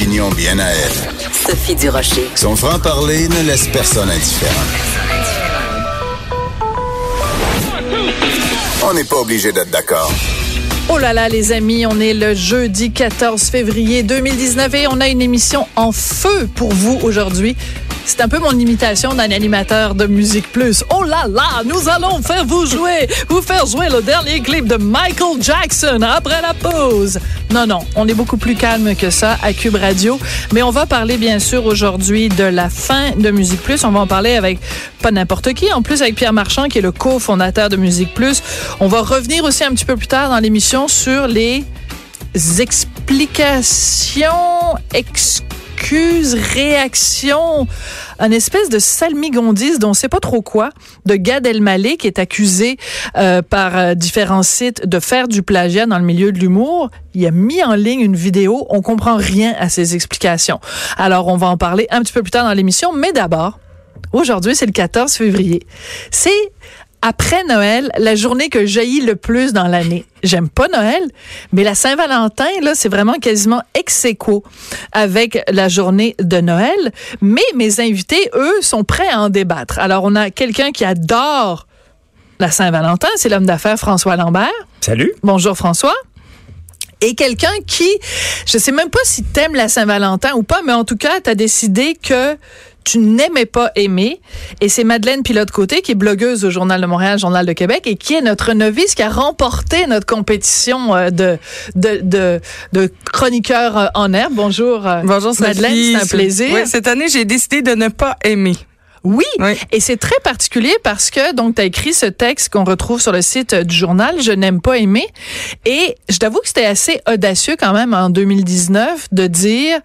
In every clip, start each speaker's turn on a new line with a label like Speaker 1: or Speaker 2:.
Speaker 1: opinion bien à elle.
Speaker 2: Sophie Durocher.
Speaker 1: Son franc-parler ne laisse personne indifférent. On n'est pas obligé d'être d'accord.
Speaker 3: Oh là là, les amis, on est le jeudi 14 février 2019 et on a une émission en feu pour vous aujourd'hui. C'est un peu mon imitation d'un animateur de Musique Plus. Oh là là, nous allons faire vous jouer, vous faire jouer le dernier clip de Michael Jackson après la pause. Non, non, on est beaucoup plus calme que ça à Cube Radio. Mais on va parler bien sûr aujourd'hui de la fin de Musique Plus. On va en parler avec pas n'importe qui, en plus avec Pierre Marchand qui est le cofondateur de Musique Plus. On va revenir aussi un petit peu plus tard dans l'émission sur les explications, réactions, un espèce de salmigondise dont on sait pas trop quoi, de Gad Elmaleh qui est accusé euh, par euh, différents sites de faire du plagiat dans le milieu de l'humour. Il a mis en ligne une vidéo, on comprend rien à ses explications. Alors on va en parler un petit peu plus tard dans l'émission, mais d'abord, aujourd'hui c'est le 14 février. C'est après Noël, la journée que jaillit le plus dans l'année. J'aime pas Noël, mais la Saint-Valentin, là, c'est vraiment quasiment ex aequo avec la journée de Noël. Mais mes invités, eux, sont prêts à en débattre. Alors, on a quelqu'un qui adore la Saint-Valentin, c'est l'homme d'affaires François Lambert.
Speaker 4: Salut.
Speaker 3: Bonjour François et quelqu'un qui, je sais même pas si t'aimes la Saint-Valentin ou pas, mais en tout cas, t'as décidé que tu n'aimais pas aimer. Et c'est Madeleine Pilote-Côté, qui est blogueuse au Journal de Montréal, Journal de Québec, et qui est notre novice, qui a remporté notre compétition euh, de, de, de, de chroniqueur euh, en herbe. Bonjour, euh,
Speaker 5: Bonjour
Speaker 3: Madeleine, c'est un plaisir.
Speaker 5: Oui, cette année, j'ai décidé de ne pas aimer.
Speaker 3: Oui, et c'est très particulier parce que donc tu as écrit ce texte qu'on retrouve sur le site du journal Je n'aime pas aimer et je t'avoue que c'était assez audacieux quand même en 2019 de dire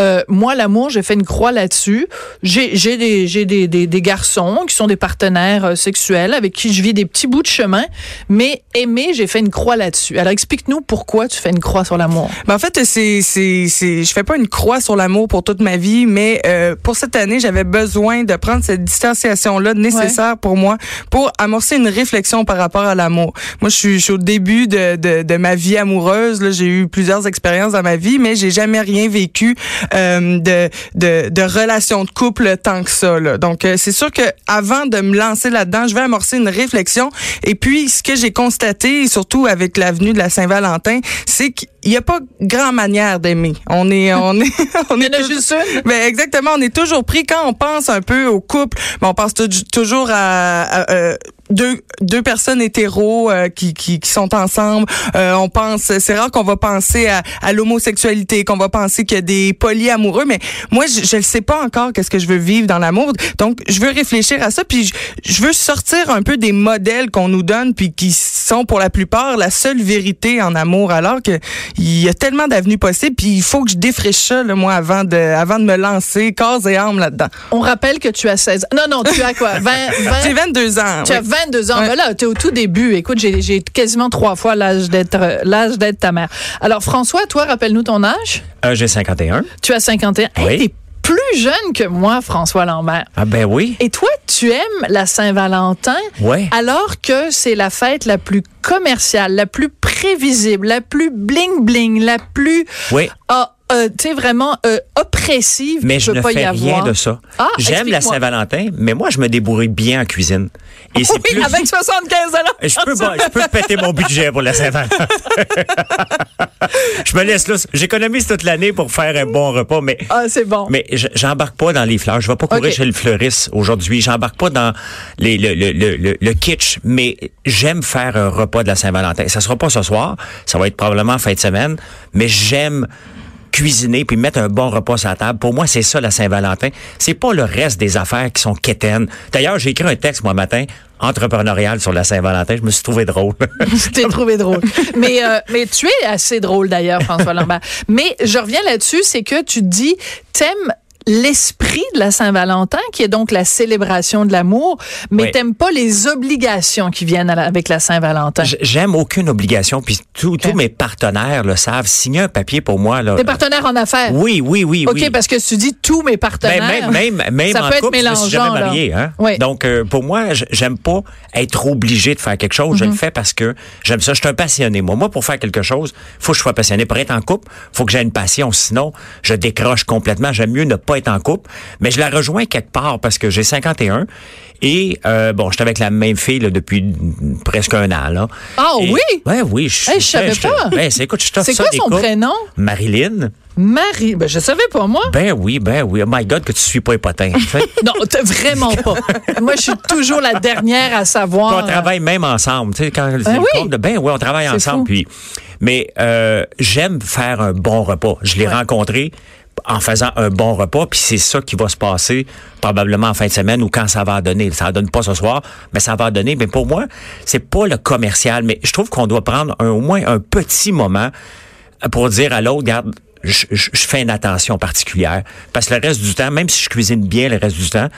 Speaker 3: euh, moi l'amour, j'ai fait une croix là-dessus. J'ai j'ai des j'ai des, des, des garçons qui sont des partenaires euh, sexuels avec qui je vis des petits bouts de chemin, mais aimer, j'ai fait une croix là-dessus. Alors explique-nous pourquoi tu fais une croix sur l'amour.
Speaker 5: Ben, en fait, c'est c'est c'est je fais pas une croix sur l'amour pour toute ma vie, mais euh, pour cette année, j'avais besoin de prendre cette distanciation-là nécessaire pour moi pour amorcer une réflexion par rapport à l'amour. Moi, je suis, je suis au début de, de, de ma vie amoureuse. Là, j'ai eu plusieurs expériences dans ma vie, mais j'ai jamais rien vécu euh, de, de, de relation de couple tant que ça. Là. Donc, euh, c'est sûr que avant de me lancer là-dedans, je vais amorcer une réflexion. Et puis, ce que j'ai constaté, surtout avec l'avenue de la Saint-Valentin, c'est qu'il n'y a pas grand manière d'aimer. On est, on est, on est
Speaker 3: juste une?
Speaker 5: Ben exactement, on est toujours pris quand on pense un peu au couple. Ben, on pense toujours à euh, deux deux personnes hétéros euh, qui, qui, qui sont ensemble. Euh, on pense, c'est rare qu'on va penser à, à l'homosexualité, qu'on va penser qu'il y a des polyamoureux, mais moi je, ne sais pas encore qu'est-ce que je veux vivre dans l'amour. Donc je veux réfléchir à ça, puis je, je veux sortir un peu des modèles qu'on nous donne, puis qui sont pour la plupart la seule vérité en amour, alors que il y a tellement d'avenues possibles, puis il faut que je défriche ça là, moi avant de avant de me lancer corps et âme là-dedans.
Speaker 3: On rappelle que tu as 16 Non non, tu as quoi? 20, 20
Speaker 5: J'ai 22 ans.
Speaker 3: Tu
Speaker 5: oui.
Speaker 3: as 22 ans.
Speaker 5: Ouais.
Speaker 3: Ben là, tu es au tout début. Écoute, j'ai j'ai quasiment trois fois l'âge d'être euh, l'âge d'être ta mère. Alors, François, toi, rappelle-nous ton âge.
Speaker 4: Euh, J'ai 51.
Speaker 3: Tu as 51. Hey,
Speaker 4: Oui.
Speaker 3: t'es plus jeune que moi, François Lambert.
Speaker 4: Ah ben oui.
Speaker 3: Et toi, tu aimes la Saint-Valentin
Speaker 4: Ouais.
Speaker 3: alors que c'est la fête la plus commerciale, la plus prévisible, la plus bling-bling, la plus...
Speaker 4: Oui.
Speaker 3: ah, euh, tu sais, vraiment euh, oppressive.
Speaker 4: Mais je ne fais rien
Speaker 3: avoir.
Speaker 4: de ça.
Speaker 3: Ah,
Speaker 4: J'aime la. Saint-Valentin, mais moi, je me débrouille bien en cuisine. Et c'est plus...
Speaker 3: avec 75 ans.
Speaker 4: Je peux, je peux péter mon budget pour la Saint-Valentin. je me laisse là. J'économise toute l'année pour faire un bon repas, mais
Speaker 3: Ah, c'est bon.
Speaker 4: mais je- j'embarque pas dans les fleurs. Je vais pas courir chez le fleuriste aujourd'hui. J'embarque pas dans les, le, le, le, le, le kitsch, mais j'aime faire un repas de la Saint-Valentin. Ça sera pas ce soir. Ça va être probablement en fin de semaine, mais j'aime cuisiner puis mettre un bon repas sur la table. Pour moi, c'est ça la Saint-Valentin. C'est pas le reste des affaires qui sont quétaines. D'ailleurs, j'ai écrit un texte moi matin entrepreneurial sur la Saint-Valentin. Je me suis trouvé drôle.
Speaker 3: T'ai trouvé drôle. Mais, euh, mais tu es assez drôle d'ailleurs, François Lambert. Mais je reviens là-dessus, c'est que tu dis, t'aimes l'esprit de la Saint-Valentin, qui est donc la célébration de l'amour, mais
Speaker 4: Oui.
Speaker 3: t'aimes pas les obligations qui viennent avec la Saint-Valentin.
Speaker 4: J'aime aucune obligation, puis tous mes partenaires le savent. Signer un papier pour moi, là.
Speaker 3: Tes partenaires en affaires.
Speaker 4: Oui, oui, oui,
Speaker 3: OK,
Speaker 4: oui.
Speaker 3: parce que tu dis tous mes
Speaker 4: Ben,
Speaker 3: partenaires.
Speaker 4: même, même, même
Speaker 3: ça
Speaker 4: en
Speaker 3: peut être
Speaker 4: couple, je suis jamais marié. Hein?
Speaker 3: Oui.
Speaker 4: Donc, euh, pour moi, j'aime pas être obligé de faire quelque chose.
Speaker 3: Mhm.
Speaker 4: Je le fais parce que j'aime ça. Je suis un passionné. Moi, moi, pour faire quelque chose, faut que je sois passionné. Pour être en couple, faut que j'ai une passion. Sinon, je décroche complètement. J'aime mieux ne pas être en couple. Mais je la rejoins quelque part parce que j'ai 51 et, euh, bon, j'étais avec la même fille là, depuis presque un an. Là.
Speaker 3: Ah
Speaker 4: Et-
Speaker 3: oui?
Speaker 4: Ouais, oui. Je,
Speaker 3: Hey, je savais pas.
Speaker 4: Ben, c'est, écoute, je
Speaker 3: C'est
Speaker 4: ça
Speaker 3: quoi
Speaker 4: des
Speaker 3: son prénom?
Speaker 4: Marilyn.
Speaker 3: Marie. Ben, je savais pas, moi.
Speaker 4: Ben oui, ben oui. Oh my God, que tu suis pas hypotin. Tu sais?
Speaker 3: Non, vraiment pas. Moi, je suis toujours la dernière à savoir.
Speaker 4: Puis on travaille même ensemble. Tu sais, quand le
Speaker 3: oui?
Speaker 4: compte de ben oui, on travaille ensemble.
Speaker 3: fou.
Speaker 4: Puis, mais euh, j'aime faire un bon repas. Je l'ai rencontré en faisant un bon repas, puis c'est ça qui va se passer probablement en fin de semaine ou quand ça va donner. Ça ne donne pas ce soir, mais ça va donner. Mais pour moi, c'est pas le commercial, mais je trouve qu'on doit prendre au moins un petit moment pour dire à l'autre, regarde, je, fais une attention particulière. Parce que le reste du temps, même si je cuisine bien le reste du temps,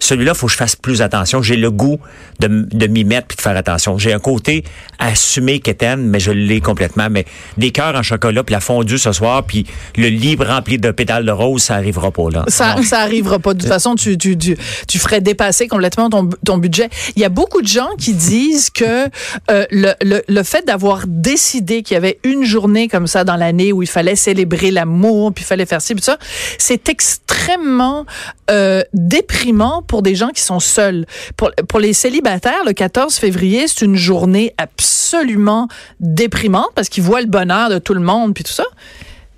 Speaker 4: celui-là, faut que je fasse plus attention. J'ai le goût de m'y mettre puis de faire attention. J'ai un côté assumé qu'étaine, mais je l'ai complètement. Mais des cœurs en chocolat, puis la fondue ce soir, puis le livre rempli de pétales de rose, ça arrivera pas là.
Speaker 3: Ça,
Speaker 4: Non.
Speaker 3: ça arrivera pas. De toute façon, tu, tu, tu, tu ferais dépasser complètement ton, ton budget. Il y a beaucoup de gens qui disent que euh, le, le, le fait d'avoir décidé qu'il y avait une journée comme ça dans l'année où il fallait célébrer l'amour, puis il fallait faire ci, puis ça, c'est extrêmement euh, déprimant pour des gens qui sont seuls. Pour, pour les célibataires, le 14 février, c'est une journée absolument déprimante parce qu'ils voient le bonheur de tout le monde, puis tout ça.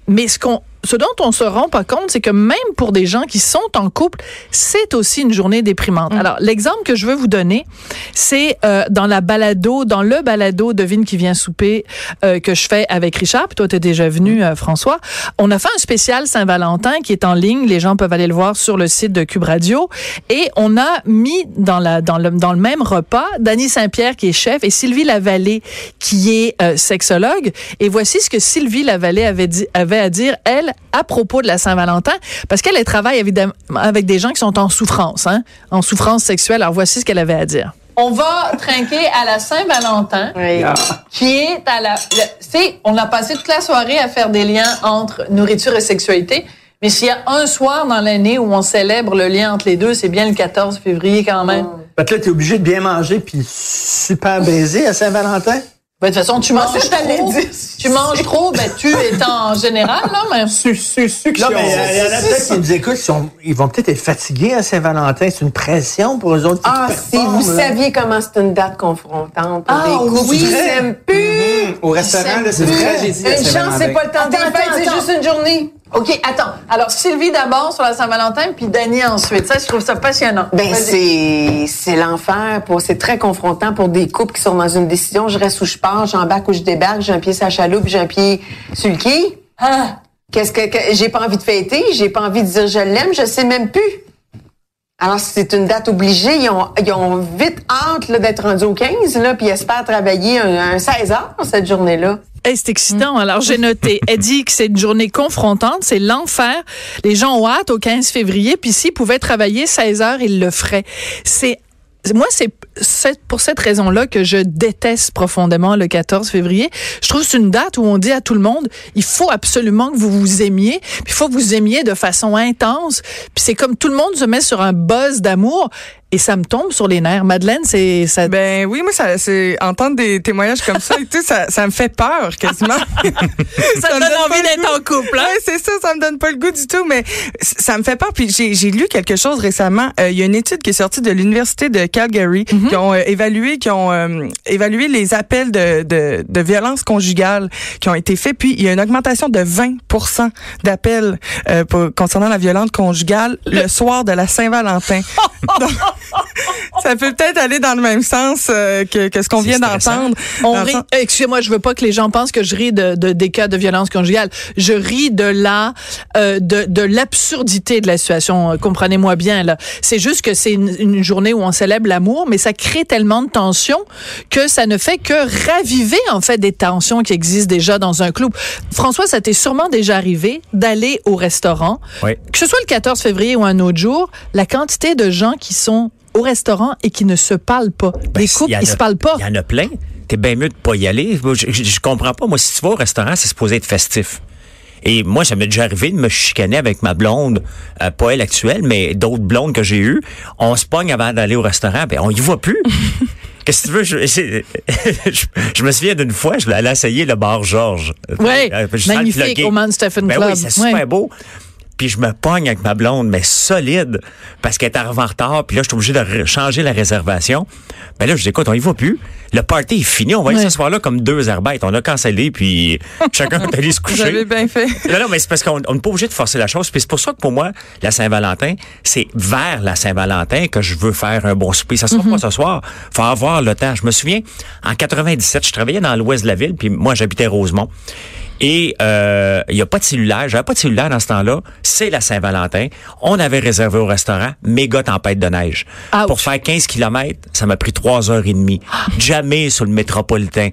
Speaker 3: Mais ce qu'on ce dont on se rend pas compte, c'est que même pour des gens qui sont en couple, c'est aussi une journée déprimante. Alors, l'exemple que je veux vous donner, c'est euh, dans la balado, dans le balado Devine qui vient souper euh, que je fais avec Richard. Puis toi, tu es déjà venu, euh, François. On a fait un spécial Saint-Valentin qui est en ligne. Les gens peuvent aller le voir sur le site de Cube Radio. Et on a mis dans, la, dans, le, dans le même repas Dany Saint-Pierre qui est chef et Sylvie Lavallée qui est euh, sexologue. Et voici ce que Sylvie Lavallée avait, dit, avait à dire, elle, à propos de la Saint-Valentin, parce qu'elle elle travaille évidemment avec des gens qui sont en souffrance, hein, en souffrance sexuelle. Alors voici ce qu'elle avait à dire. On va trinquer à la Saint-Valentin, qui est à la... c'est, on a passé toute la soirée à faire des liens entre nourriture et sexualité. Mais s'il y a un soir dans l'année où on célèbre le lien entre les deux, c'est bien le 14 février quand même.
Speaker 2: Fait que là, t'es obligé de bien manger puis super baiser à Saint-Valentin?
Speaker 3: Ben, de toute façon, tu manges
Speaker 6: t'allais
Speaker 3: trop. Tu manges trop, ben, tu étant en général, là, mais...
Speaker 2: Non, mais il y en a peut-être qui nous écoutent, ils, sont- ils vont peut-être être fatigués à Saint-Valentin. C'est une pression pour eux autres qui
Speaker 6: Ah, si vous
Speaker 2: là.
Speaker 6: saviez comment c'est une date confrontante pour
Speaker 3: Ah,
Speaker 6: des couples
Speaker 3: oui.
Speaker 6: qui s'aiment plus.
Speaker 7: Au restaurant, là, c'est à
Speaker 6: Une chance,
Speaker 7: Saint-Valentin.
Speaker 6: c'est pas le temps des fêtes, c'est juste une journée.
Speaker 3: OK, attends. Alors, Sylvie d'abord sur la Saint-Valentin, puis Dany ensuite. Ça, je trouve ça passionnant.
Speaker 6: Ben, c'est, c'est l'enfer. Pour, c'est très confrontant pour des couples qui sont dans une décision. Je reste où je pars, j'embarque où je débarque, j'ai un pied sur la chaloupe, j'ai un pied sur le quai.
Speaker 3: Ah,
Speaker 6: Qu'est-ce que, que- j'ai pas envie de fêter, j'ai pas envie de dire je l'aime, je sais même plus. Alors, c'est une date obligée. Ils ont, ils ont vite hâte là, d'être rendus au 15, là, puis ils espèrent travailler un, un 16 heures cette journée-là.
Speaker 3: Hey, c'est excitant. Alors, j'ai noté. Elle dit que c'est une journée confrontante, c'est l'enfer. Les gens ont hâte au 15 février, puis s'ils pouvaient travailler 16 heures, ils le feraient. C'est moi, c'est pour cette raison-là que je déteste profondément le 14 février. Je trouve c'est une date où on dit à tout le monde, il faut absolument que vous vous aimiez, puis il faut que vous aimiez de façon intense. Puis c'est comme tout le monde se met sur un buzz d'amour et ça me tombe sur les nerfs. Madeleine, c'est ça.
Speaker 5: Ben oui, moi, ça, c'est entendre des témoignages comme ça, et tout, ça, ça me fait peur quasiment.
Speaker 3: ça
Speaker 5: me
Speaker 3: donne
Speaker 5: donne
Speaker 3: envie d'être en couple. Hein?
Speaker 5: Ouais, c'est ça, ça me donne pas le goût du tout, mais ça me fait peur. Puis j'ai, j'ai lu quelque chose récemment. Euh, Il y a une étude qui est sortie de l'université de Calgary qui ont euh, évalué, qui ont euh, évalué les appels de, de, de violence conjugale qui ont été faits. Puis il y a une augmentation de 20% d'appels euh, pour- concernant la violence conjugale le soir de la Saint-Valentin. Donc, ça peut peut-être aller dans le même sens euh, que, que ce qu'on vient d'entendre.
Speaker 3: On rit.
Speaker 5: sens-
Speaker 3: Excusez-moi, je veux pas que les gens pensent que je ris de, de- des cas de violence conjugale. Je ris de la euh, de, de l'absurdité de la situation. Euh, Comprenez-moi bien là. C'est juste que c'est une, une journée où on célèbre l'amour, mais ça crée tellement de tensions que ça ne fait que raviver en fait des tensions qui existent déjà dans un club. François, ça t'est sûrement déjà arrivé d'aller au restaurant,
Speaker 4: Oui.
Speaker 3: que ce soit le 14 février ou un autre jour, la quantité de gens qui sont au restaurant et qui ne se parlent pas.
Speaker 4: Ben,
Speaker 3: les couples, ils
Speaker 4: a-
Speaker 3: se parlent pas.
Speaker 4: Il y en a plein. T'es bien mieux de pas y aller. Je, je, je comprends pas. Moi, si tu vas au restaurant, c'est supposé être festif. Et moi, ça m'est déjà arrivé de me chicaner avec ma blonde, euh, pas elle actuelle, mais d'autres blondes que j'ai eues. On se pogne avant d'aller au restaurant, ben on y voit plus. Qu'est-ce que tu veux? Je, je, je me souviens d'une fois, je l'ai allé essayer le bar Georges.
Speaker 3: Ouais,
Speaker 4: Euh,
Speaker 3: magnifique au Man Stephen
Speaker 4: Ben
Speaker 3: Club.
Speaker 4: oui, c'est super beau. Puis je me pogne avec ma blonde, mais solide, parce qu'elle est arrivée en retard. Puis là, je suis obligé de changer la réservation. Ben là, je dis, écoute, on y va plus. Le party est fini. On va y
Speaker 3: Ouais.
Speaker 4: ce soir-là comme deux arbitres. On a cancellé, puis chacun est allé se
Speaker 5: Vous avez
Speaker 4: coucher.
Speaker 5: bien fait.
Speaker 4: Non, non, mais c'est parce qu'on on n'est pas obligé de forcer la chose. Puis c'est pour ça que pour moi, la Saint-Valentin, c'est vers la Saint-Valentin que je veux faire un bon souper. Ça sera
Speaker 3: Mhm.
Speaker 4: pas ce soir. Faut avoir le temps. Je me souviens, en 97, je travaillais dans l'ouest de la ville, puis moi, j'habitais Rosemont. Et euh, il y a pas de cellulaire. J'avais pas de cellulaire dans ce temps-là. C'est la Saint-Valentin. On avait réservé au restaurant. Méga tempête de neige.
Speaker 3: Ouch.
Speaker 4: Pour faire 15 kilomètres, ça m'a pris trois heures et demie. Jamais sur le métropolitain.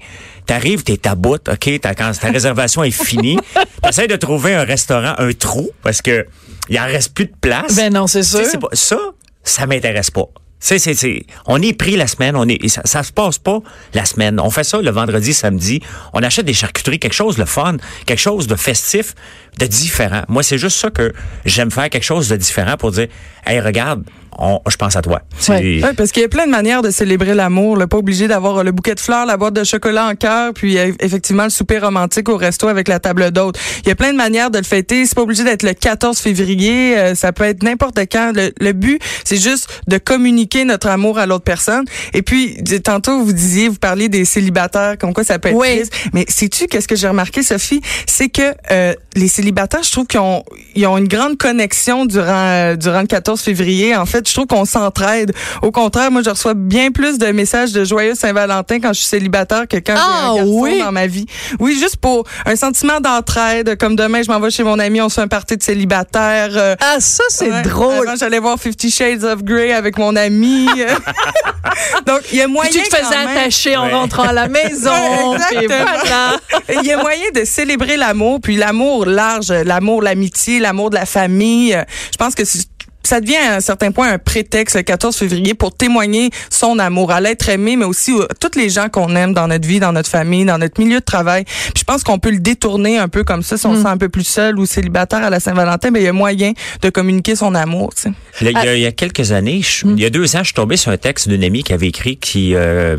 Speaker 4: T'arrives, t'es à bout, OK? Ta, quand ta réservation est finie, t'essaies de trouver un restaurant, un trou, parce que il en reste plus de place.
Speaker 3: Ben non, c'est sûr.
Speaker 4: pas- ça, ça m'intéresse pas. C'est, c'est, c'est, on est pris la semaine, on est, ça, ça se passe pas la semaine. On fait ça le vendredi, samedi. On achète des charcuteries, quelque chose de fun, quelque chose de festif, de différent. Moi, c'est juste ça que j'aime faire, quelque chose de différent pour dire, hey, regarde, on, je pense à toi. C'est-
Speaker 3: Ouais.
Speaker 5: Oui, parce qu'il y a plein de manières de célébrer l'amour. là. Pas obligé d'avoir euh, le bouquet de fleurs, la boîte de chocolat en cœur, puis euh, effectivement le souper romantique au resto avec la table d'hôte. Il y a plein de manières de le fêter. C'est pas obligé d'être le 14 février. euh, ça peut être n'importe quand. Le, le but, c'est juste de communiquer notre amour à l'autre personne. Et puis, tantôt, vous disiez, vous parliez des célibataires, comme quoi ça peut être
Speaker 3: Oui.
Speaker 5: triste. Mais sais-tu qu'est-ce que j'ai remarqué, Sophie? C'est que euh, les célibataires, je trouve qu'ils ont, ils ont une grande connexion durant, euh, durant le 14 février. En fait, je trouve qu'on s'entraide. Au contraire, moi, je reçois bien plus de messages de joyeux Saint-Valentin quand je suis célibataire que quand
Speaker 3: Ah,
Speaker 5: j'ai un garçon
Speaker 3: oui?
Speaker 5: dans ma vie. Oui, juste pour un sentiment d'entraide. Comme demain, je m'en vais chez mon ami, on se fait un party de célibataire. euh,
Speaker 3: Ah, ça, c'est
Speaker 5: Ouais.
Speaker 3: drôle.
Speaker 5: J'allais voir Fifty Shades of Grey avec mon ami. Donc, il y a moyen
Speaker 3: Puis tu te faisais attacher en rentrant à la maison.
Speaker 5: Ouais,
Speaker 3: voilà.
Speaker 5: Il y a moyen de célébrer l'amour, puis l'amour large, l'amour, l'amitié, l'amour de la famille. Je pense que c'est- ça devient à un certain point un prétexte le 14 février pour témoigner son amour à l'être aimé, mais aussi à toutes les gens qu'on aime dans notre vie, dans notre famille, dans notre milieu de travail. Puis je pense qu'on peut le détourner un peu comme ça si on se sent un peu plus seul ou célibataire à la Saint-Valentin, mais il y a moyen de communiquer son amour. tu sais.
Speaker 4: Là, il, y a, il y a quelques années, je- il y a deux ans, je suis tombé sur un texte d'une amie qui avait écrit qui euh,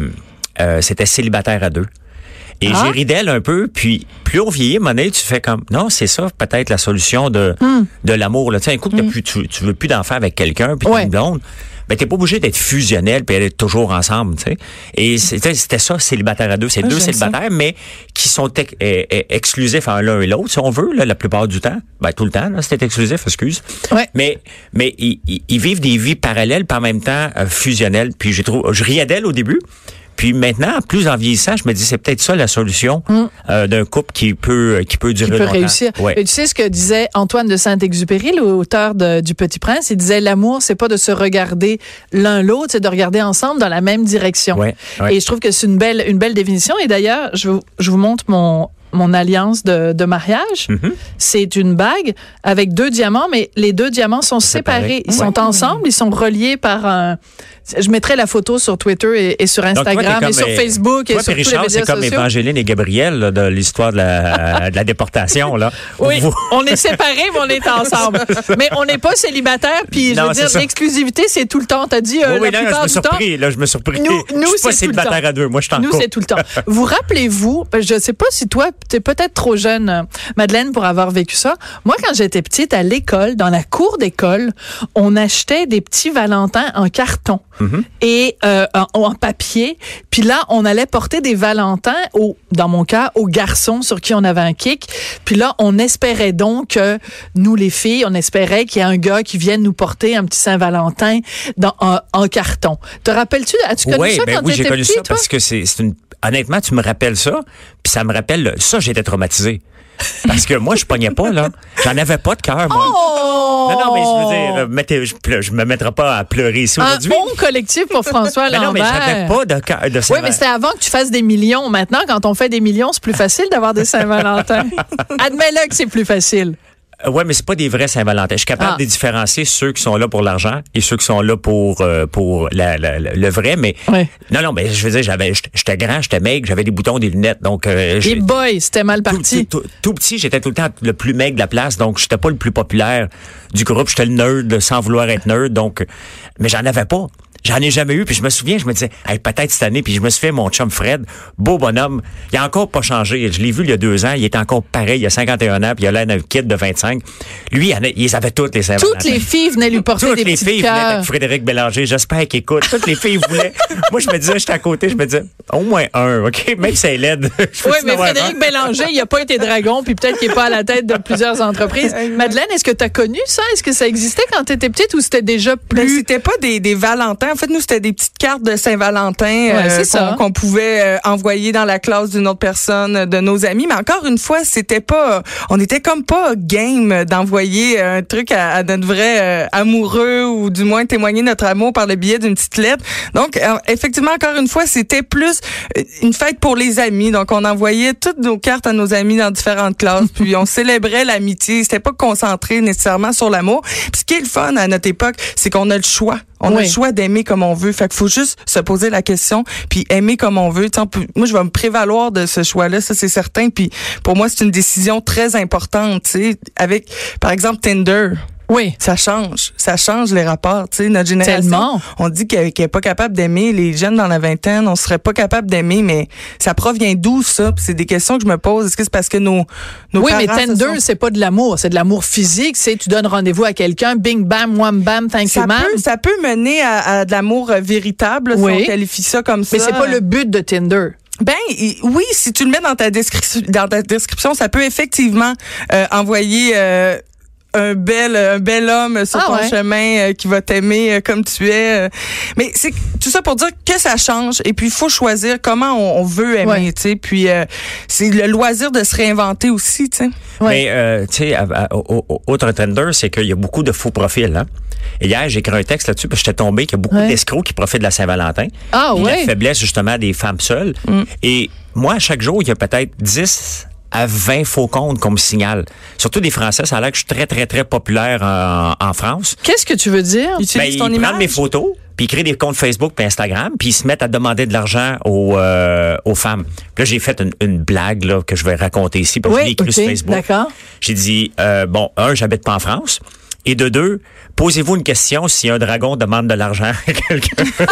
Speaker 4: euh, c'était célibataire à deux. Et
Speaker 3: Ah.
Speaker 4: j'ai ri d'elle un peu, puis plus on vieillit, monnaie, tu fais comme non, c'est ça peut-être la solution de de l'amour. Là, tu sais, un coup que t'as plus, tu, tu veux plus d'enfants avec quelqu'un, puis
Speaker 3: Ouais.
Speaker 4: une blonde. Ben, t'es pas obligé d'être fusionnel puis d'être toujours ensemble, tu sais. Et c'était, ça, célibataire à deux. C'est
Speaker 5: Ah,
Speaker 4: deux
Speaker 5: j'aime ça.
Speaker 4: célibataires, mais qui sont ex- eh, eh, exclusifs en l'un et l'autre, si on veut, là, la plupart du temps. Ben, tout le temps, c'était exclusif, excuse.
Speaker 3: Ouais.
Speaker 4: Mais, mais ils, vivent des vies parallèles, en même temps euh, fusionnelles. Puis j'ai trouvé, je riais d'elle au début. Puis maintenant, plus en vieillissant, je me dis c'est peut-être ça la solution euh, d'un couple qui peut qui peut
Speaker 3: Mm. qui
Speaker 4: durer
Speaker 3: peut
Speaker 4: longtemps.
Speaker 3: réussir.
Speaker 4: Ouais.
Speaker 3: Et tu sais ce que disait Antoine de Saint-Exupéry, l'auteur du Petit Prince, il disait l'amour, c'est pas de se regarder l'un l'autre, c'est de regarder ensemble dans la même direction.
Speaker 4: Ouais, ouais.
Speaker 3: Et je trouve que c'est une belle une belle définition. Et d'ailleurs, je, vous- je vous montre mon mon alliance de, de mariage.
Speaker 4: Mhm.
Speaker 3: C'est une bague avec deux diamants, mais les deux diamants sont séparés.
Speaker 4: Séparés.
Speaker 3: Ils sont ensemble, ils sont reliés par un. Je mettrai la photo sur Twitter et, et sur
Speaker 4: Donc, toi, t'es
Speaker 3: Instagram et sur Facebook
Speaker 4: Toi,
Speaker 3: et sur tous les
Speaker 4: Richard,
Speaker 3: médias
Speaker 4: c'est comme. Évangeline et Gabriel là, de l'histoire de la, de la déportation. Là.
Speaker 3: Oui,
Speaker 4: Vous-
Speaker 3: on est séparés, mais on est ensemble. mais on n'est pas célibataire, puis je veux dire, l'exclusivité, c'est tout le temps. T'as dit euh,
Speaker 4: Oui, oui,
Speaker 3: la
Speaker 4: non, je me
Speaker 3: du temps.
Speaker 4: surpris. Là, je me surpris.
Speaker 3: Nous- nous,
Speaker 4: je suis pas célibataire à deux. Moi, je suis en
Speaker 3: Nous, c'est tout le temps. Vous rappelez-vous, je ne sais pas si toi, t'es peut-être trop jeune, Madeleine, pour avoir vécu ça. Moi, quand j'étais petite, à l'école, dans la cour d'école, on achetait des petits Valentins en carton et euh, en, en papier. Puis là, on allait porter des Valentins, au, dans mon cas, aux garçons sur qui on avait un kick. Puis là, on espérait donc que nous, les filles, on espérait qu'il y ait un gars qui vienne nous porter un petit Saint-Valentin dans, en, en carton. Te rappelles-tu? As-tu connu
Speaker 4: Oui,
Speaker 3: ça
Speaker 4: ben
Speaker 3: quand
Speaker 4: oui, j'ai connu
Speaker 3: petit,
Speaker 4: ça
Speaker 3: toi?
Speaker 4: parce que c'est c'est une. Honnêtement, tu me rappelles ça, puis ça me rappelle ça. J'étais traumatisé parce que moi, je pognais pas là. J'en avais pas de cœur. Moi.
Speaker 3: Oh!
Speaker 4: Non, non, mais je veux dire, euh, mettez, je, je me mettrai pas à pleurer ici
Speaker 3: Un
Speaker 4: aujourd'hui.
Speaker 3: bon collectif pour François
Speaker 4: Mais non, mais
Speaker 3: Lambert.
Speaker 4: j'avais pas de cœur de
Speaker 3: Oui, mais c'était avant que tu fasses des millions. Maintenant, quand on fait des millions, c'est plus facile d'avoir des Saint-Valentin. Admets-le que c'est plus facile.
Speaker 4: Euh, Ouais, mais c'est pas des vrais Saint-Valentin. Je suis capable
Speaker 3: Ah.
Speaker 4: de différencier ceux qui sont là pour l'argent et ceux qui sont là pour euh, pour la, la- la- le vrai. Mais
Speaker 3: Ouais.
Speaker 4: non, non, mais je veux dire, j'avais, j'étais- grand, j'étais maigre, j'avais des boutons, des lunettes, donc euh,
Speaker 3: Et boy, c'était mal parti.
Speaker 4: tout- tout- tout petit, j'étais tout le temps le plus maigre de la place, donc j'étais pas le plus populaire du groupe. J'étais le nerd sans vouloir être nerd, donc mais j'en avais pas. J'en ai jamais eu, puis je me souviens, je me disais, hey, peut-être cette année, puis je me suis fait mon chum Fred, beau bonhomme, il a encore pas changé. Je l'ai vu il y a deux ans, il était encore pareil, il a 51 ans, puis il a l'air d'un kid de 25. Lui, il, les avait toutes les saint
Speaker 3: Toutes les filles venaient lui porter
Speaker 4: toutes
Speaker 3: des
Speaker 4: les
Speaker 3: petits
Speaker 4: filles venaient avec Frédéric Bélanger. J'espère qu'il écoute. Toutes les filles voulaient. Moi, je me disais, j'étais à côté, je me disais, au moins un, OK? Même si c'est laide.
Speaker 3: Oui, mais Frédéric
Speaker 4: un?
Speaker 3: Bélanger, il a pas été dragon, puis peut-être qu'il est pas à la tête de plusieurs entreprises. Madeleine, est-ce que tu as connu ça? Est-ce que ça existait quand tu étais petite ou c'était déjà
Speaker 5: Ben,
Speaker 3: plus...
Speaker 5: c'était pas des, des Valentins. En fait, nous, c'était des petites cartes de Saint-Valentin
Speaker 3: Ouais, ça.
Speaker 5: qu'on pouvait euh, envoyer dans la classe d'une autre personne, euh, de nos amis. Mais encore une fois, c'était pas, on était comme pas game d'envoyer un truc à, à notre vrai euh, amoureux ou du moins témoigner notre amour par le biais d'une petite lettre. Donc, euh, effectivement, encore une fois, c'était plus euh, une fête pour les amis. Donc, on envoyait toutes nos cartes à nos amis dans différentes classes, puis on célébrait l'amitié. C'était pas concentré nécessairement sur l'amour. Puis ce qui est le fun à notre époque, c'est qu'on a le choix. On a le choix d'aimer comme on veut. Fait qu'il faut juste se poser la question, puis aimer comme on veut. Peut- moi, je vais me prévaloir de ce choix-là, ça c'est certain. Puis pour moi, c'est une décision très importante. Tu sais, avec, par exemple, Tinder.
Speaker 3: Oui.
Speaker 5: Ça change, ça change les rapports. Tu sais, notre génération,
Speaker 3: Tellement.
Speaker 5: on dit qu'elle qu'elle est pas capable d'aimer. Les jeunes dans la vingtaine, on serait pas capable d'aimer, mais ça provient d'où ça? C'est des questions que je me pose. Est-ce que c'est parce que nos, nos
Speaker 3: Oui, mais
Speaker 5: parents se
Speaker 3: Tinder,
Speaker 5: sont-
Speaker 3: c'est pas de l'amour, c'est de l'amour physique. C'est tu donnes rendez-vous à quelqu'un, bing bam, wham bam, thank
Speaker 5: ça
Speaker 3: you ma'am.
Speaker 5: ça peut mener à, à de l'amour euh, véritable,
Speaker 3: Oui.
Speaker 5: si on qualifie ça comme ça.
Speaker 3: Mais c'est pas le but de Tinder.
Speaker 5: Ben oui, si tu le mets dans ta description, dans ta description, ça peut effectivement euh, envoyer euh, un bel un bel homme sur
Speaker 3: Ah
Speaker 5: ton
Speaker 3: ouais.
Speaker 5: chemin euh, qui va t'aimer euh, comme tu es. euh. Mais c'est tout ça pour dire que ça change et puis il faut choisir comment on, on veut aimer,
Speaker 3: Ouais.
Speaker 5: tu sais. Puis euh, c'est le loisir de se réinventer aussi, tu sais.
Speaker 3: Ouais.
Speaker 4: Mais, euh, tu sais, autre Tinder, c'est qu'il y a beaucoup de faux profils. Hein? Et hier, j'ai écrit un texte là-dessus parce que j'étais tombé qu'il y a beaucoup
Speaker 3: Ouais.
Speaker 4: d'escrocs qui profitent de la Saint-Valentin.
Speaker 3: Ah
Speaker 4: Et. La faiblesse, justement, des femmes seules. Et moi, chaque jour, il y a peut-être 10 à 20 faux comptes qu'on me signale. Surtout des Français, ça a l'air que je suis très, très, très populaire en, en France.
Speaker 3: Qu'est-ce que tu veux dire?
Speaker 5: Utilise
Speaker 4: Ben,
Speaker 5: ton
Speaker 4: ils
Speaker 5: image.
Speaker 4: prennent mes photos, puis ils créent des comptes Facebook puis Instagram, puis ils se mettent à demander de l'argent aux, euh, aux femmes. Puis là, j'ai fait une, une blague là, que je vais raconter ici, parce que je l'ai
Speaker 3: Oui,
Speaker 4: écrit
Speaker 3: ok,
Speaker 4: sur Facebook.
Speaker 3: d'accord.
Speaker 4: J'ai dit, euh, bon, un, j'habite pas en France. Et de deux, posez-vous une question si un dragon demande de l'argent à quelqu'un.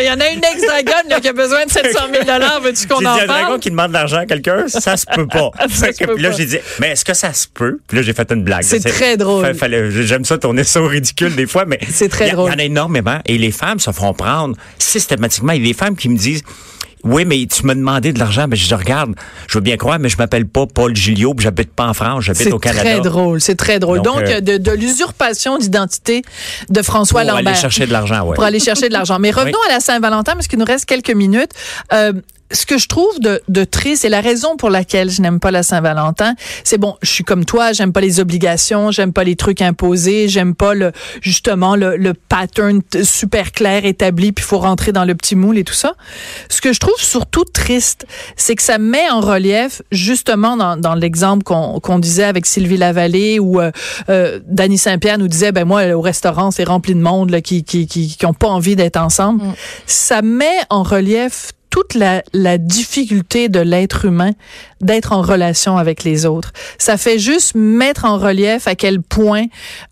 Speaker 3: Il y en a une ex-dragonne là, qui a besoin de 700 000 Veux-tu qu'on
Speaker 4: J'ai dit,
Speaker 3: en
Speaker 4: un dragon
Speaker 3: parle?
Speaker 4: qui demande de l'argent à quelqu'un, ça se peut pas.
Speaker 3: Ça
Speaker 4: que- puis là, j'ai dit, mais est-ce que ça se peut? Puis là, j'ai fait une blague.
Speaker 3: C'est très drôle.
Speaker 4: J'aime ça tourner ça au ridicule des fois, mais.
Speaker 3: C'est très drôle.
Speaker 4: Il y en a énormément. Et les femmes se font prendre systématiquement. Il y a des femmes qui me disent, oui, mais tu m'as demandé de l'argent. Mais je dis, regarde, je veux bien croire, mais je m'appelle pas Paul Gilliot, puis j'habite pas en France, j'habite
Speaker 3: C'est
Speaker 4: au Canada.
Speaker 3: très drôle, c'est très drôle. Donc,
Speaker 4: Donc, euh,
Speaker 3: de, de l'usurpation d'identité de François
Speaker 4: Pour
Speaker 3: Lambert.
Speaker 4: aller chercher de l'argent, ouais.
Speaker 3: Pour aller chercher de l'argent. Mais revenons à la Saint-Valentin, parce qu'il nous reste quelques minutes. Euh, ce que je trouve de, de triste, et la raison pour laquelle je n'aime pas la Saint-Valentin, c'est bon, je suis comme toi, j'aime pas les obligations, j'aime pas les trucs imposés, j'aime pas le justement le, le pattern super clair établi, puis faut rentrer dans le petit moule et tout ça. Ce que je trouve surtout triste, c'est que ça met en relief, justement dans, dans l'exemple qu'on qu'on disait avec Sylvie Lavallée, où euh, euh, Danny Saint-Pierre nous disait, ben moi, au restaurant, c'est rempli de monde là, qui, qui, qui, qui ont pas envie d'être ensemble. Ça met en relief toute la, la difficulté de l'être humain d'être en relation avec les autres. Ça fait juste mettre en relief à quel point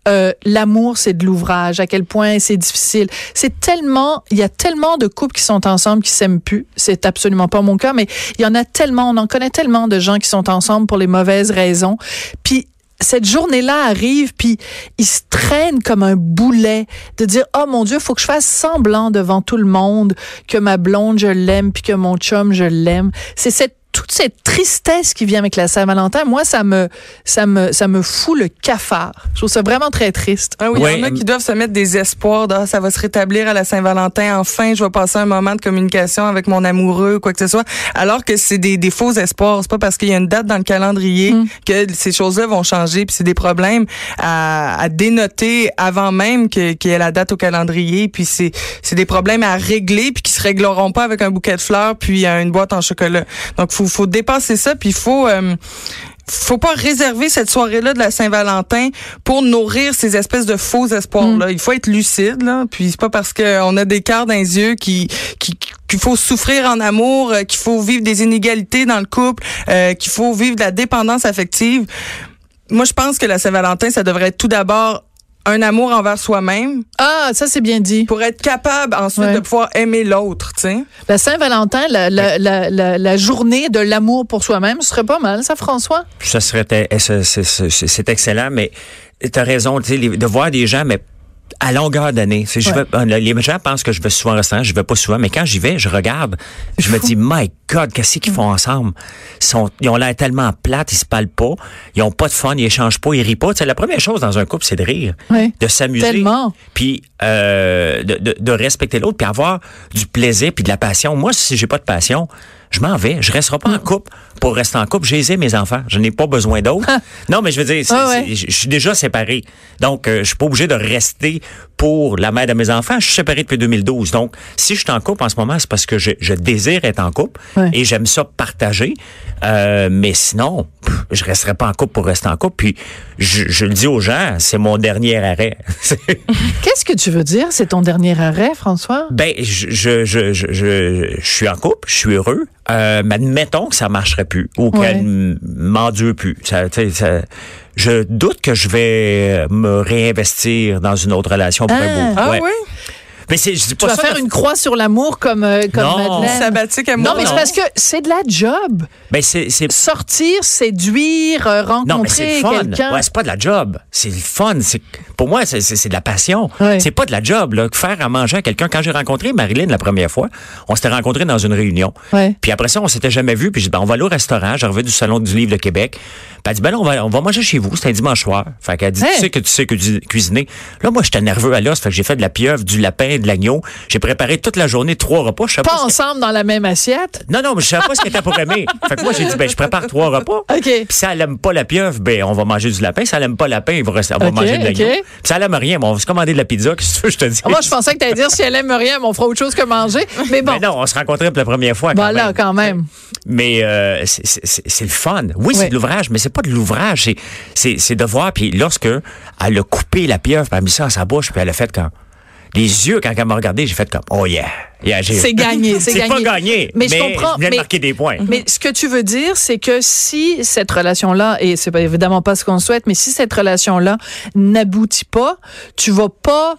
Speaker 3: euh, l'amour c'est de l'ouvrage, à quel point c'est difficile. C'est tellement, il y a tellement de couples qui sont ensemble qui s'aiment plus. C'est absolument pas mon cas, mais il y en a tellement, on en connaît tellement de gens qui sont ensemble pour les mauvaises raisons. Puis cette journée-là arrive, puis il se traîne comme un boulet de dire oh mon Dieu, faut que je fasse semblant devant tout le monde que ma blonde je l'aime, puis que mon chum je l'aime. C'est cette toute cette tristesse qui vient avec la Saint-Valentin, moi, ça me, ça me, ça me fout le cafard. Je trouve ça vraiment très triste.
Speaker 5: Ah oui, il y en a qui doivent se mettre des espoirs. de, Ah, ça va se rétablir à la Saint-Valentin. Enfin, je vais passer un moment de communication avec mon amoureux, quoi que ce soit. Alors que c'est des, des faux espoirs. C'est pas parce qu'il y a une date dans le calendrier
Speaker 3: Mm.
Speaker 5: que ces choses-là vont changer. Puis c'est des problèmes à, à dénoter avant même qu'il y ait la date au calendrier. Puis c'est c'est des problèmes à régler puis qui se régleront pas avec un bouquet de fleurs puis euh, une boîte en chocolat. Donc faut faut dépasser ça puis il faut euh, faut pas réserver cette soirée-là de la Saint-Valentin pour nourrir ces espèces de faux espoirs-là. Il faut être lucide, là. Puis c'est pas parce qu'on a des cœurs dans les yeux qui, qui qu'il faut souffrir en amour, euh, qu'il faut vivre des inégalités dans le couple, euh, qu'il faut vivre de la dépendance affective. Moi, je pense que la Saint-Valentin, ça devrait être tout d'abord un amour envers soi-même
Speaker 3: Ah, ça c'est bien dit.
Speaker 5: pour être capable ensuite
Speaker 3: Ouais.
Speaker 5: de pouvoir aimer l'autre, tu sais.
Speaker 3: La Saint-Valentin, la, la, la, la, la journée de l'amour pour soi-même, ce serait pas mal, ça, François?
Speaker 4: Ça serait eh, c'est- c'est- c'est c'est excellent, mais tu as raison, tu sais, de voir des gens, mais à longueur d'année.
Speaker 3: Ouais.
Speaker 4: vais- les gens pensent que je vais souvent au restaurant, je vais pas souvent, mais quand j'y vais, je regarde, je me dis, my God, qu'est-ce qu'ils font ensemble? Ils, sont, ils ont l'air tellement plates, ils se parlent pas, ils ont pas de fun, ils échangent pas, ils rient pas. La première chose dans un couple, c'est de rire, de s'amuser, puis euh, de, de- de respecter l'autre, puis avoir du plaisir, puis de la passion. Moi, si j'ai pas de passion, je m'en vais. Je resterai pas en couple pour rester en couple. J'ai mes enfants. Je n'ai pas besoin d'autres. non, mais je veux dire,
Speaker 3: Ah
Speaker 4: je suis déjà séparé. Donc, euh, je suis pas obligé de rester pour la mère de mes enfants. Je suis séparé depuis 2012. Donc, si je suis en couple en ce moment, c'est parce que je, je désire être en couple
Speaker 3: Ouais.
Speaker 4: et j'aime ça partager. Euh, mais sinon, pff, je resterai pas en couple pour rester en couple. Puis, je, je le dis aux gens, c'est mon dernier arrêt.
Speaker 3: Qu'est-ce que tu veux dire? C'est ton dernier arrêt, François?
Speaker 4: Ben, je, je, je, je, je, suis en couple, je suis heureux. Euh, mais admettons que ça marcherait plus ou
Speaker 3: Ouais.
Speaker 4: qu'elle m- m'endure plus. Ça- je doute que je vais me réinvestir dans une autre relation pour un
Speaker 3: Ah.
Speaker 4: bout.
Speaker 5: Ah
Speaker 4: Ouais.
Speaker 5: oui?
Speaker 4: Mais c'est, je dis
Speaker 3: Tu vas
Speaker 4: ça
Speaker 3: faire
Speaker 4: de-
Speaker 3: une croix sur l'amour comme, euh, comme
Speaker 4: Non.
Speaker 3: Madeleine.
Speaker 5: Sabbatique amour.
Speaker 3: Non, mais c'est parce que c'est de la job.
Speaker 4: Ben, c'est, c'est
Speaker 3: Sortir, séduire, euh,
Speaker 4: Non, mais
Speaker 3: rencontrer
Speaker 4: c'est le fun.
Speaker 3: quelqu'un.
Speaker 4: Ouais, c'est pas de la job. C'est le fun. C'est, pour moi, c'est, c'est, c'est de la passion.
Speaker 3: Ouais.
Speaker 4: C'est pas de la job, là. Faire à manger à quelqu'un. Quand j'ai rencontré Marilyn la première fois, on s'était rencontrés dans une réunion.
Speaker 3: Ouais.
Speaker 4: Puis après ça, on s'était jamais vu. Puis je dis, ben, on va aller au restaurant. Reviens du Salon du Livre de Québec. Puis elle dit, ben, là, on va, on va manger chez vous. C'était un dimanche soir. Fait qu'elle dit,
Speaker 3: Hey.
Speaker 4: tu sais que tu sais que tu cuisiner. Là, moi, j'étais nerveux à l'os. Fait que j'ai fait de la pieuvre, du lapin, de l'agneau. J'ai préparé toute la journée trois repas. Je
Speaker 3: Pas
Speaker 4: pas ce que-
Speaker 3: ensemble dans la même assiette?
Speaker 4: Non, non, mais je savais pas ce qu'elle était pour aimer. Fait que moi, j'ai dit, ben, je prépare trois repas.
Speaker 3: OK.
Speaker 4: Puis si elle aime pas la pieuvre, ben on va manger du lapin. Si elle aime pas lapin, il va rester, on va manger de l'agneau.
Speaker 3: ok.
Speaker 4: Puis si elle aime rien, ben, on va se commander de la pizza. Qu'est-ce que je te dis?
Speaker 3: Moi, je pensais que tu allais dire si elle aime rien, mais on fera autre chose que manger. Mais bon.
Speaker 4: Ben non, on se rencontrait pour la première fois. Quand
Speaker 3: Voilà,
Speaker 4: même.
Speaker 3: quand même.
Speaker 4: Mais euh, c'est- le fun. Oui, c'est de l'ouvrage, mais c'est pas de l'ouvrage. c'est- de voir. Puis lorsque elle a coupé la pieuvre, elle a mis ça dans sa bouche, puis elle a fait comme... Les yeux, quand elle m'a regardé, j'ai fait comme, oh yeah. yeah
Speaker 3: C'est gagné, c'est
Speaker 4: C'est pas
Speaker 3: gagné.
Speaker 4: gagné,
Speaker 3: Mais
Speaker 4: mais,
Speaker 3: je comprends,
Speaker 4: viens de marquer des points.
Speaker 3: Mais ce que tu veux dire, c'est que si cette relation-là, et c'est évidemment pas ce qu'on souhaite, mais si cette relation-là n'aboutit pas, tu vas pas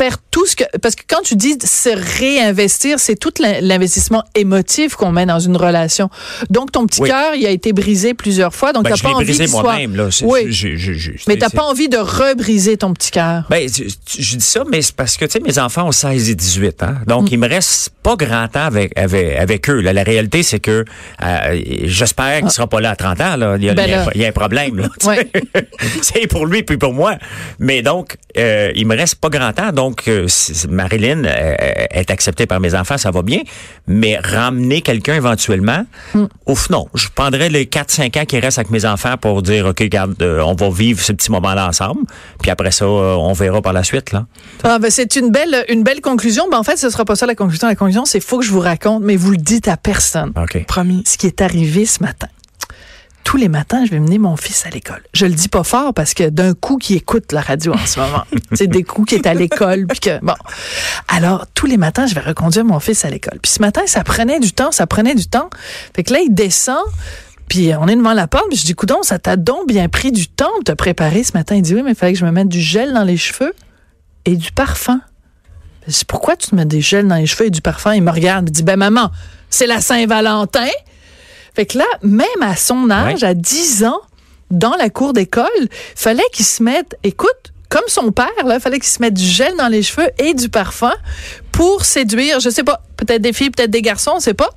Speaker 3: faire tout ce que parce que quand tu dis se réinvestir, c'est tout l'in- l'investissement émotif qu'on met dans une relation. Donc ton petit
Speaker 4: Oui.
Speaker 3: cœur, il a été brisé plusieurs fois, donc
Speaker 4: Ben,
Speaker 3: t'as pas envie
Speaker 4: brisé
Speaker 3: soit.
Speaker 4: moi-même. là.
Speaker 3: Oui.
Speaker 4: je- je- je-
Speaker 3: Mais t'as pas envie de rebriser ton petit cœur.
Speaker 4: Ben, je dis ça, mais c'est parce que, tu sais, mes enfants ont 16 et 18 ans. Donc,
Speaker 3: Mm.
Speaker 4: il me reste pas grand temps avec, avec, avec eux. Là. La réalité, c'est que euh, j'espère qu'il sera pas là à 30 ans. Là. Il, y a,
Speaker 3: Ben
Speaker 4: il y a un-
Speaker 3: là.
Speaker 4: il y a un problème. Là, c'est pour lui puis pour moi. Mais donc, euh, il me reste pas grand temps. Donc, euh, c'est- Marilyn euh, est acceptée par mes enfants, ça va bien. Mais ramener quelqu'un éventuellement,
Speaker 3: Mm.
Speaker 4: ouf, non. Je prendrais les 4-5 ans qui restent avec mes enfants pour dire, OK, regarde, euh, on va vivre ce petit moment-là ensemble. Puis après ça, euh, on verra par la suite. là.
Speaker 3: Ah, ben, c'est une belle, une belle conclusion. Ben, en fait, ce sera pas ça la conclusion. La conclusion, c'est faut que je vous raconte, mais vous le dites à personne.
Speaker 4: OK.
Speaker 5: Promis.
Speaker 3: Ce qui est arrivé ce matin. Tous les matins, je vais mener mon fils à l'école. Je le dis pas fort parce que d'un coup qui écoute la radio en ce moment, c'est des coups qui est à l'école puis que bon. Alors tous les matins, je vais reconduire mon fils à l'école. Puis ce matin, ça prenait du temps, ça prenait du temps. Fait que là, il descend. Puis on est devant la porte, puis je dis, coudon, ça t'a donc bien pris du temps de te préparer ce matin? Il dit, oui, mais il fallait que je me mette du gel dans les cheveux et du parfum. Je dis, pourquoi tu te mets des gels dans les cheveux et du parfum? Il me regarde, il dit, ben maman, c'est la Saint-Valentin. Fait que là, même à son âge, à 10 ans, dans la cour d'école, fallait qu'il se mette, écoute, comme son père, là, fallait qu'il se mette du gel dans les cheveux et du parfum pour séduire, je sais pas, peut-être des filles, peut-être des garçons, on sait pas.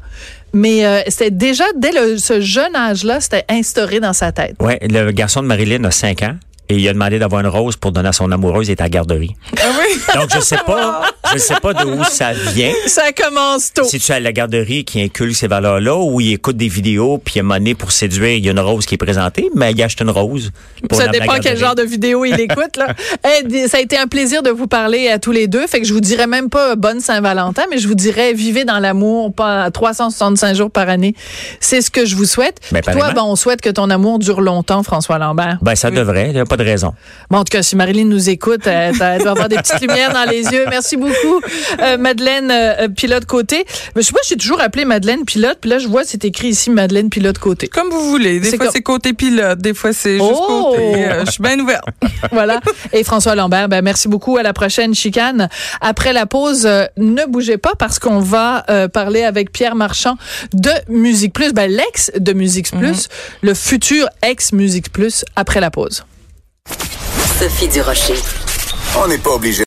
Speaker 3: Mais euh, c'était déjà, dès le, ce jeune âge-là, c'était instauré dans sa tête.
Speaker 4: Ouais, le garçon de Marilyn a 5 ans. Et il a demandé d'avoir une rose pour donner à son amoureuse. Est à la garderie.
Speaker 5: Ah oui?
Speaker 4: Donc, je sais pas, je sais pas d'où ça vient.
Speaker 3: Ça commence tôt.
Speaker 4: Si tu es à la garderie qui inculque ces valeurs-là, ou il écoute des vidéos, puis à un moment donné, pour séduire, il y a une rose qui est présentée, mais il achète une rose. Pour
Speaker 3: Ça dépend quel genre de vidéo il écoute. Là. Ça a été un plaisir de vous parler à tous les deux. Fait que je vous dirais même pas bonne Saint-Valentin, mais je vous dirais vivez dans l'amour pas 365 jours par année. C'est ce que je vous souhaite.
Speaker 4: Ben,
Speaker 3: toi, ben, on souhaite que ton amour dure longtemps, François Lambert.
Speaker 4: Ben, ça devrait. Il n'y a pas de raison.
Speaker 3: Bon, en tout cas, si Marilyn nous écoute, elle, elle doit avoir des petites lumières dans les yeux. Merci beaucoup, euh, Madeleine euh, Pilote Côté. Mais je sais pas, j'ai toujours appelé Madeleine Pilote, puis là, je vois, c'est écrit ici Madeleine Pilote Côté.
Speaker 5: Comme vous voulez. Des
Speaker 3: C'est
Speaker 5: fois,
Speaker 3: comme-
Speaker 5: c'est côté pilote. Des fois, c'est juste
Speaker 3: Oh!
Speaker 5: côté. euh, je suis bien ouverte.
Speaker 3: voilà. Et François Lambert, ben merci beaucoup. À la prochaine chicane. Après la pause, euh, ne bougez pas parce qu'on va euh, parler avec Pierre Marchand de Musique Plus, ben l'ex de Musique Plus, le futur ex Musique Plus après la pause.
Speaker 8: Sophie Durocher.
Speaker 1: On n'est pas obligé